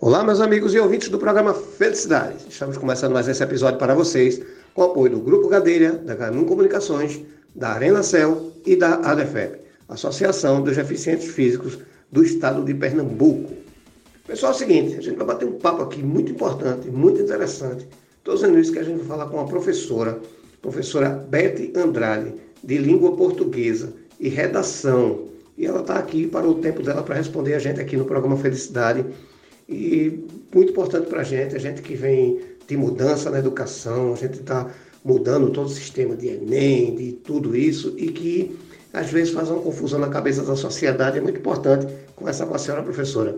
Olá, meus amigos e ouvintes do programa Felicidade. Estamos começando mais esse episódio para vocês com o apoio do Grupo Gadelha, da Canum Comunicações, da Arena Cel e da ADEFEP, Associação dos Deficientes Físicos do Estado de Pernambuco. Pessoal, é o seguinte, a gente vai bater um papo aqui muito importante, muito interessante. Estou dizendo isso que a gente vai falar com a professora, professora Beth Andrade, de Língua Portuguesa e Redação. E ela está aqui para o tempo dela para responder a gente aqui no programa Felicidade e muito importante para a gente, a gente que vem de mudança na educação, a gente está mudando todo o sistema de Enem, de tudo isso, e que às vezes faz uma confusão na cabeça da sociedade. É muito importante conversar com a senhora professora,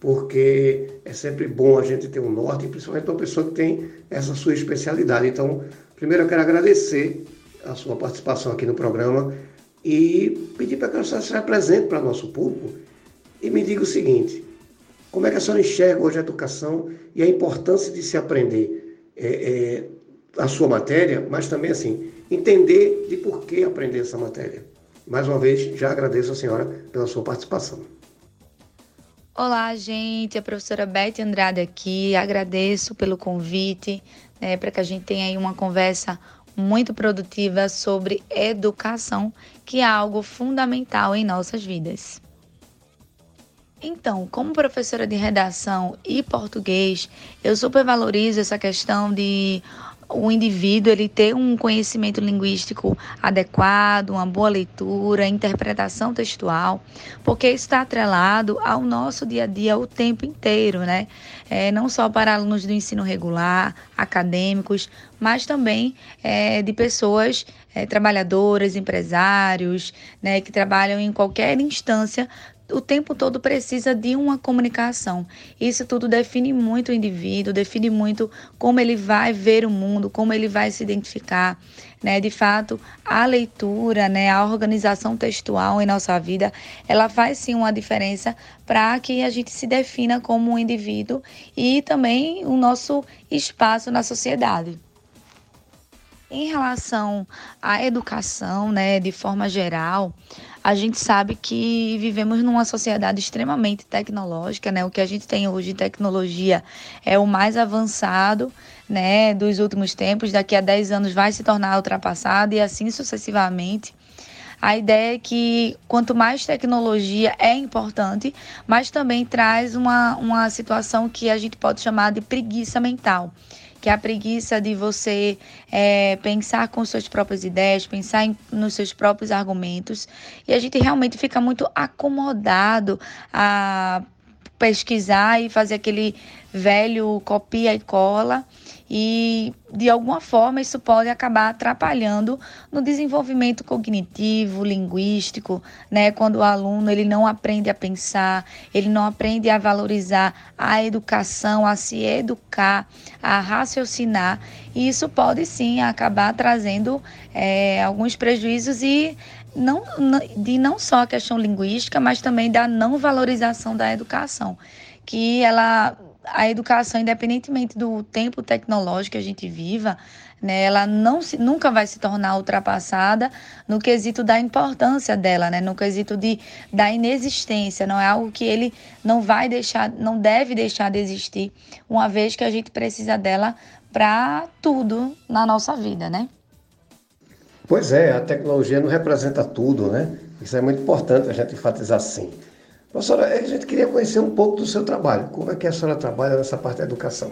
porque é sempre bom a gente ter um norte, principalmente uma pessoa que tem essa sua especialidade. Então, primeiro eu quero agradecer a sua participação aqui no programa e pedir para que a senhora se apresente para nosso público e me diga o seguinte: como é que a senhora enxerga hoje a educação e a importância de se aprender é, é, a sua matéria, mas também assim, entender de por que aprender essa matéria. Mais uma vez, já agradeço a senhora pela sua participação. Olá, gente, a professora Beth Andrade aqui. Agradeço pelo convite, né, para que a gente tenha aí uma conversa muito produtiva sobre educação, que é algo fundamental em nossas vidas. Então, como professora de redação e português, eu super valorizo essa questão de o indivíduo ele ter um conhecimento linguístico adequado, uma boa leitura, interpretação textual, porque isso está atrelado ao nosso dia a dia o tempo inteiro, né? É, não só para alunos do ensino regular, acadêmicos, mas também é, de pessoas é, trabalhadoras, empresários, né, que trabalham em qualquer instância o tempo todo precisa de uma comunicação. Isso tudo define muito o indivíduo, define muito como ele vai ver o mundo, como ele vai se identificar. Né? De fato, a leitura, né, a organização textual em nossa vida, ela faz sim uma diferença para que a gente se defina como um indivíduo e também o nosso espaço na sociedade. Em relação à educação, né, de forma geral, a gente sabe que vivemos numa sociedade extremamente tecnológica, né? O que a gente tem hoje de tecnologia é o mais avançado, né, dos últimos tempos. Daqui a 10 anos vai se tornar ultrapassado e assim sucessivamente. A ideia é que quanto mais tecnologia é importante, mas também traz uma, uma situação que a gente pode chamar de preguiça mental que a preguiça de você é, pensar com suas próprias ideias, pensar em, nos seus próprios argumentos. E a gente realmente fica muito acomodado a pesquisar e fazer aquele velho copia e cola e de alguma forma isso pode acabar atrapalhando no desenvolvimento cognitivo, linguístico, né? Quando o aluno ele não aprende a pensar, ele não aprende a valorizar a educação, a se educar, a raciocinar, e isso pode sim acabar trazendo é, alguns prejuízos e não, de não só a questão linguística, mas também da não valorização da educação, que ela a educação, independentemente do tempo tecnológico que a gente viva, né, ela não se, nunca vai se tornar ultrapassada no quesito da importância dela, né, no quesito de, da inexistência. Não é algo que ele não vai deixar, não deve deixar de existir, uma vez que a gente precisa dela para tudo na nossa vida, né? Pois é, a tecnologia não representa tudo, né? Isso é muito importante a gente enfatizar assim. Professora, a gente queria conhecer um pouco do seu trabalho. Como é que a senhora trabalha nessa parte da educação?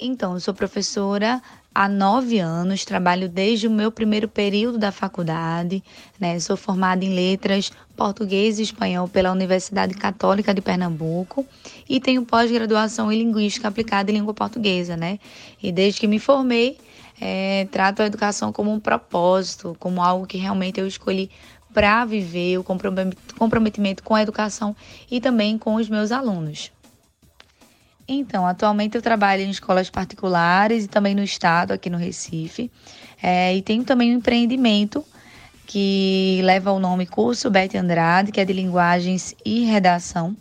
Então, eu sou professora há nove anos, trabalho desde o meu primeiro período da faculdade, né? Sou formada em letras português e espanhol pela Universidade Católica de Pernambuco e tenho pós-graduação em linguística aplicada em língua portuguesa, né? E desde que me formei, é, trato a educação como um propósito, como algo que realmente eu escolhi para viver o comprometimento com a educação e também com os meus alunos. Então, atualmente eu trabalho em escolas particulares e também no estado, aqui no Recife, é, e tenho também um empreendimento que leva o nome Curso Beth Andrade, que é de linguagens e redação,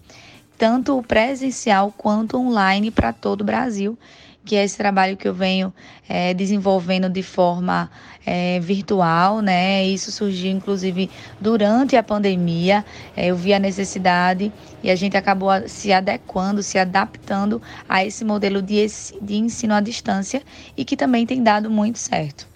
tanto presencial quanto online para todo o Brasil, que é esse trabalho que eu venho é, desenvolvendo de forma é, virtual, né? Isso surgiu inclusive durante a pandemia. É, eu vi a necessidade e a gente acabou se adequando, se adaptando a esse modelo de, de ensino à distância e que também tem dado muito certo.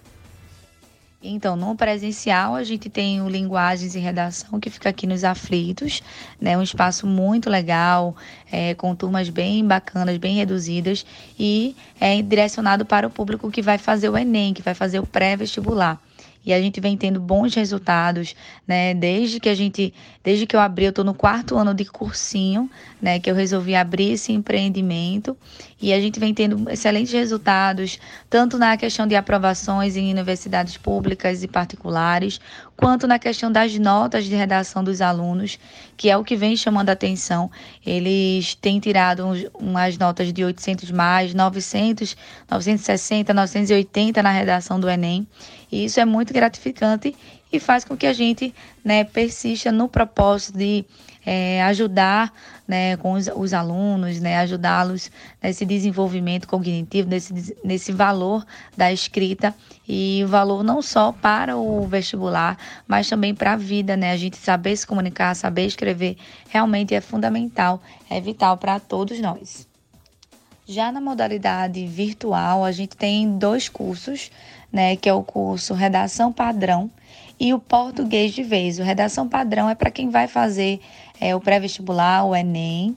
Então, no presencial, a gente tem o Linguagens e Redação, que fica aqui nos Aflitos, né? Um espaço muito legal, é, com turmas bem bacanas, bem reduzidas, e é direcionado para o público que vai fazer o Enem, que vai fazer o pré-vestibular e a gente vem tendo bons resultados, né? Desde que a gente, desde que eu abri, eu estou no quarto ano de cursinho, né? Que eu resolvi abrir esse empreendimento e a gente vem tendo excelentes resultados, tanto na questão de aprovações em universidades públicas e particulares, quanto na questão das notas de redação dos alunos, que é o que vem chamando a atenção. Eles têm tirado umas notas de 800 mais, 900, 960, 980 na redação do Enem. E isso é muito gratificante e faz com que a gente né, persista no propósito de é, ajudar né, com os, os alunos, né, ajudá-los nesse desenvolvimento cognitivo, nesse, nesse valor da escrita e o valor não só para o vestibular, mas também para a vida. Né? A gente saber se comunicar, saber escrever, realmente é fundamental, é vital para todos nós. Já na modalidade virtual, a gente tem dois cursos, né, que é o curso Redação Padrão e o Português de Vez. O Redação Padrão é para quem vai fazer é, o pré-vestibular, o Enem,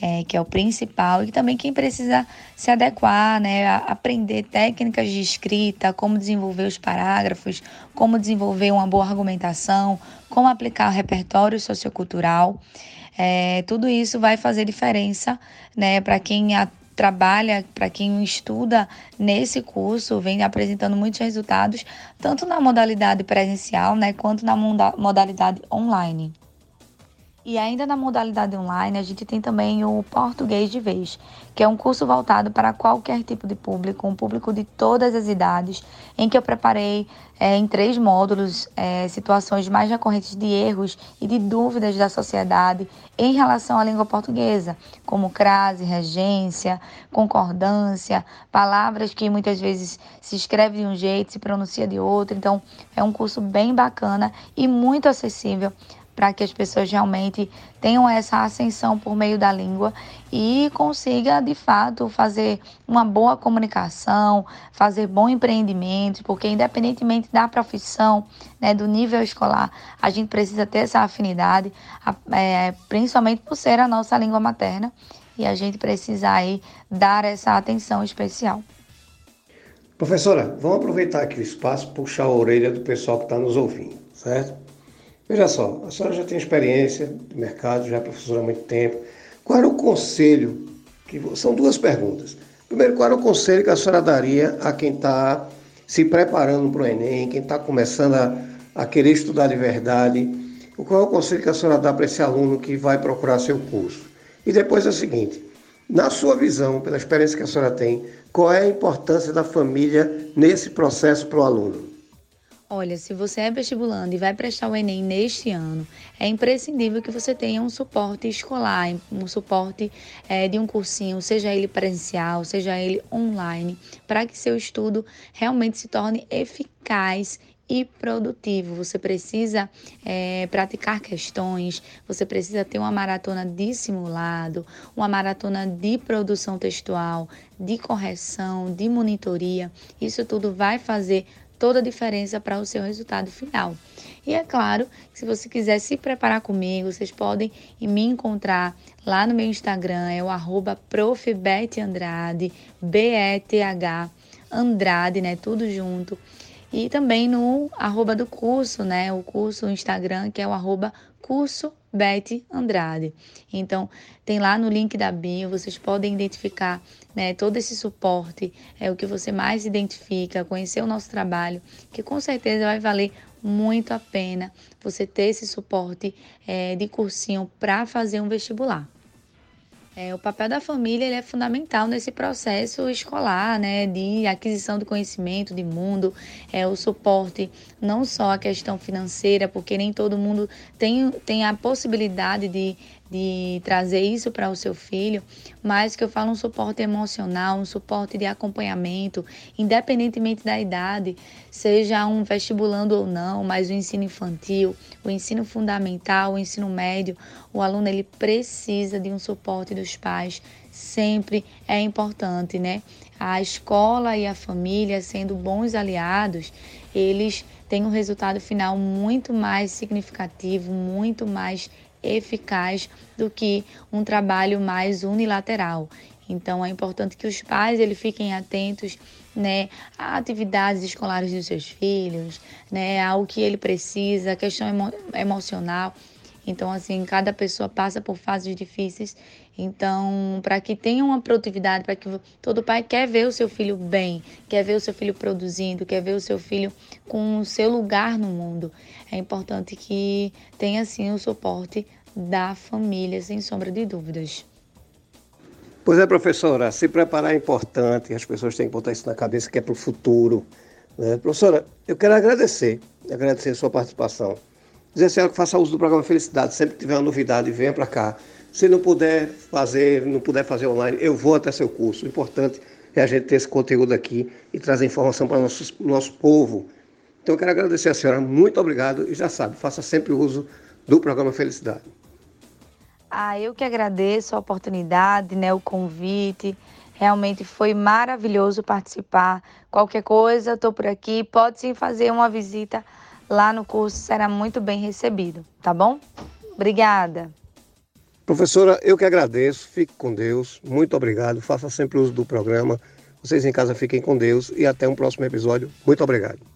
é, que é o principal, e também quem precisa se adequar, né, aprender técnicas de escrita, como desenvolver os parágrafos, como desenvolver uma boa argumentação, como aplicar o repertório sociocultural. É, tudo isso vai fazer diferença né, para quem a, trabalha, para quem estuda nesse curso, vem apresentando muitos resultados, tanto na modalidade presencial, né, quanto na modalidade online. E ainda na modalidade online, a gente tem também o Português de Vez, que é um curso voltado para qualquer tipo de público, um público de todas as idades, em que eu preparei é, em três módulos é, situações mais recorrentes de erros e de dúvidas da sociedade em relação à língua portuguesa, como crase, regência, concordância, palavras que muitas vezes se escreve de um jeito, se pronuncia de outro. Então, é um curso bem bacana e muito acessível para que as pessoas realmente tenham essa ascensão por meio da língua e consiga de fato fazer uma boa comunicação, fazer bom empreendimento, porque independentemente da profissão, né, do nível escolar, a gente precisa ter essa afinidade, é, principalmente por ser a nossa língua materna e a gente precisa aí dar essa atenção especial. Professora, vamos aproveitar aqui o espaço, puxar a orelha do pessoal que está nos ouvindo, certo? Veja só, a senhora já tem experiência de mercado, já é professora há muito tempo. Qual era o conselho? Que, são duas perguntas. Primeiro, qual era o conselho que a senhora daria a quem está se preparando para o Enem, quem está começando a, a querer estudar de verdade? Qual é o conselho que a senhora dá para esse aluno que vai procurar seu curso? E depois é o seguinte: na sua visão, pela experiência que a senhora tem, qual é a importância da família nesse processo para o aluno? Olha, se você é vestibulando e vai prestar o Enem neste ano, é imprescindível que você tenha um suporte escolar, um suporte é, de um cursinho, seja ele presencial, seja ele online, para que seu estudo realmente se torne eficaz e produtivo. Você precisa é, praticar questões, você precisa ter uma maratona de simulado, uma maratona de produção textual, de correção, de monitoria. Isso tudo vai fazer toda a diferença para o seu resultado final. E é claro, se você quiser se preparar comigo, vocês podem me encontrar lá no meu Instagram, é o arroba B-E-T-H, Andrade, né, tudo junto. E também no arroba do curso, né, o curso, o Instagram, que é o arroba curso Andrade. Então, tem lá no link da bio, vocês podem identificar né, todo esse suporte, é o que você mais identifica, conhecer o nosso trabalho, que com certeza vai valer muito a pena você ter esse suporte é, de cursinho para fazer um vestibular. É, o papel da família é fundamental nesse processo escolar, né, de aquisição do conhecimento de mundo, é o suporte não só a questão financeira, porque nem todo mundo tem, tem a possibilidade de, de trazer isso para o seu filho, mas que eu falo um suporte emocional, um suporte de acompanhamento, independentemente da idade, seja um vestibulando ou não, mas o ensino infantil, o ensino fundamental, o ensino médio, o aluno ele precisa de um suporte dos pais, sempre é importante, né? A escola e a família sendo bons aliados, eles têm um resultado final muito mais significativo, muito mais eficaz do que um trabalho mais unilateral. Então é importante que os pais ele fiquem atentos, né, a atividades escolares dos seus filhos, né, ao que ele precisa, a questão emo emocional. Então assim, cada pessoa passa por fases difíceis. Então, para que tenha uma produtividade, para que todo pai quer ver o seu filho bem, quer ver o seu filho produzindo, quer ver o seu filho com o seu lugar no mundo, é importante que tenha sim o suporte da família, sem sombra de dúvidas. Pois é, professora, se preparar é importante, as pessoas têm que botar isso na cabeça que é para o futuro. Né? Professora, eu quero agradecer, agradecer a sua participação. Dizer senhora que faça uso do programa Felicidade, sempre que tiver uma novidade, venha para cá. Se não puder fazer, não puder fazer online, eu vou até seu curso. O importante é a gente ter esse conteúdo aqui e trazer informação para o nosso, nosso povo. Então eu quero agradecer a senhora, muito obrigado e já sabe, faça sempre uso do programa Felicidade. Ah, eu que agradeço a oportunidade, né, o convite. Realmente foi maravilhoso participar. Qualquer coisa, estou por aqui. Pode sim fazer uma visita lá no curso, será muito bem recebido, tá bom? Obrigada. Professora, eu que agradeço. Fique com Deus. Muito obrigado. Faça sempre uso do programa. Vocês em casa fiquem com Deus e até um próximo episódio. Muito obrigado.